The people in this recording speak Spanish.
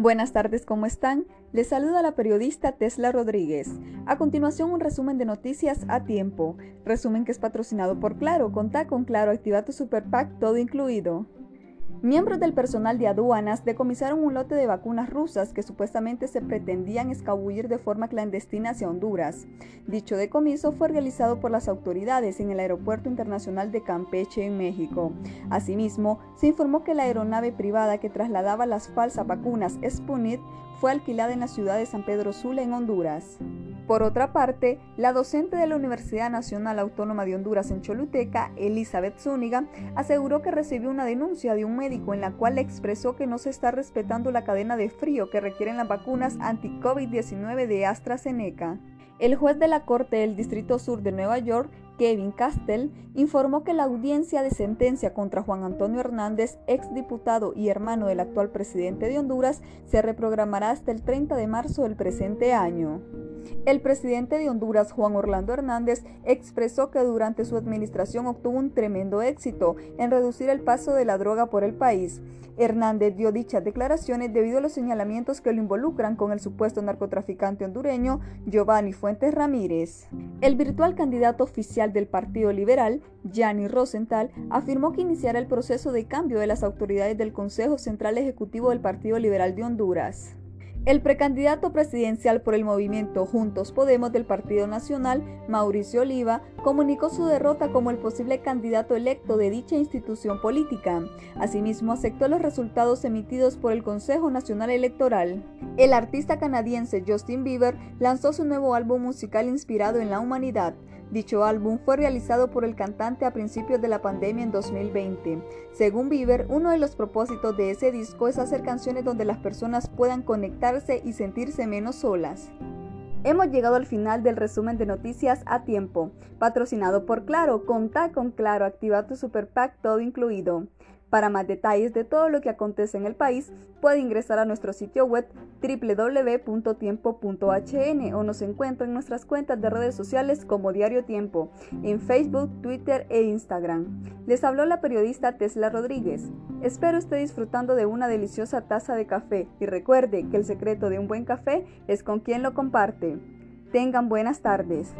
Buenas tardes, ¿cómo están? Les saluda la periodista Tesla Rodríguez. A continuación, un resumen de noticias a tiempo. Resumen que es patrocinado por Claro. Contá con Claro, activa tu Super Pack, todo incluido. Miembros del personal de aduanas decomisaron un lote de vacunas rusas que supuestamente se pretendían escabullir de forma clandestina hacia Honduras. Dicho decomiso fue realizado por las autoridades en el Aeropuerto Internacional de Campeche, en México. Asimismo, se informó que la aeronave privada que trasladaba las falsas vacunas Sputnik fue alquilada en la ciudad de San Pedro Sula, en Honduras. Por otra parte, la docente de la Universidad Nacional Autónoma de Honduras en Choluteca, Elizabeth Zúñiga, aseguró que recibió una denuncia de un médico en la cual expresó que no se está respetando la cadena de frío que requieren las vacunas anti-COVID-19 de AstraZeneca. El juez de la Corte del Distrito Sur de Nueva York Kevin Castell, informó que la audiencia de sentencia contra Juan Antonio Hernández, exdiputado y hermano del actual presidente de Honduras, se reprogramará hasta el 30 de marzo del presente año. El presidente de Honduras, Juan Orlando Hernández, expresó que durante su administración obtuvo un tremendo éxito en reducir el paso de la droga por el país. Hernández dio dichas declaraciones debido a los señalamientos que lo involucran con el supuesto narcotraficante hondureño Giovanni Fuentes Ramírez. El virtual candidato oficial del Partido Liberal, Gianni Rosenthal, afirmó que iniciará el proceso de cambio de las autoridades del Consejo Central Ejecutivo del Partido Liberal de Honduras. El precandidato presidencial por el movimiento Juntos Podemos del Partido Nacional, Mauricio Oliva, comunicó su derrota como el posible candidato electo de dicha institución política. Asimismo, aceptó los resultados emitidos por el Consejo Nacional Electoral. El artista canadiense Justin Bieber lanzó su nuevo álbum musical inspirado en la humanidad. Dicho álbum fue realizado por el cantante a principios de la pandemia en 2020. Según Bieber, uno de los propósitos de ese disco es hacer canciones donde las personas puedan conectarse y sentirse menos solas. Hemos llegado al final del resumen de noticias a tiempo, patrocinado por Claro. Contá con Claro, activa tu Super Pack todo incluido. Para más detalles de todo lo que acontece en el país, puede ingresar a nuestro sitio web www.tiempo.hn o nos encuentra en nuestras cuentas de redes sociales como Diario Tiempo, en Facebook, Twitter e Instagram. Les habló la periodista Tesla Rodríguez. Espero esté disfrutando de una deliciosa taza de café y recuerde que el secreto de un buen café es con quien lo comparte. Tengan buenas tardes.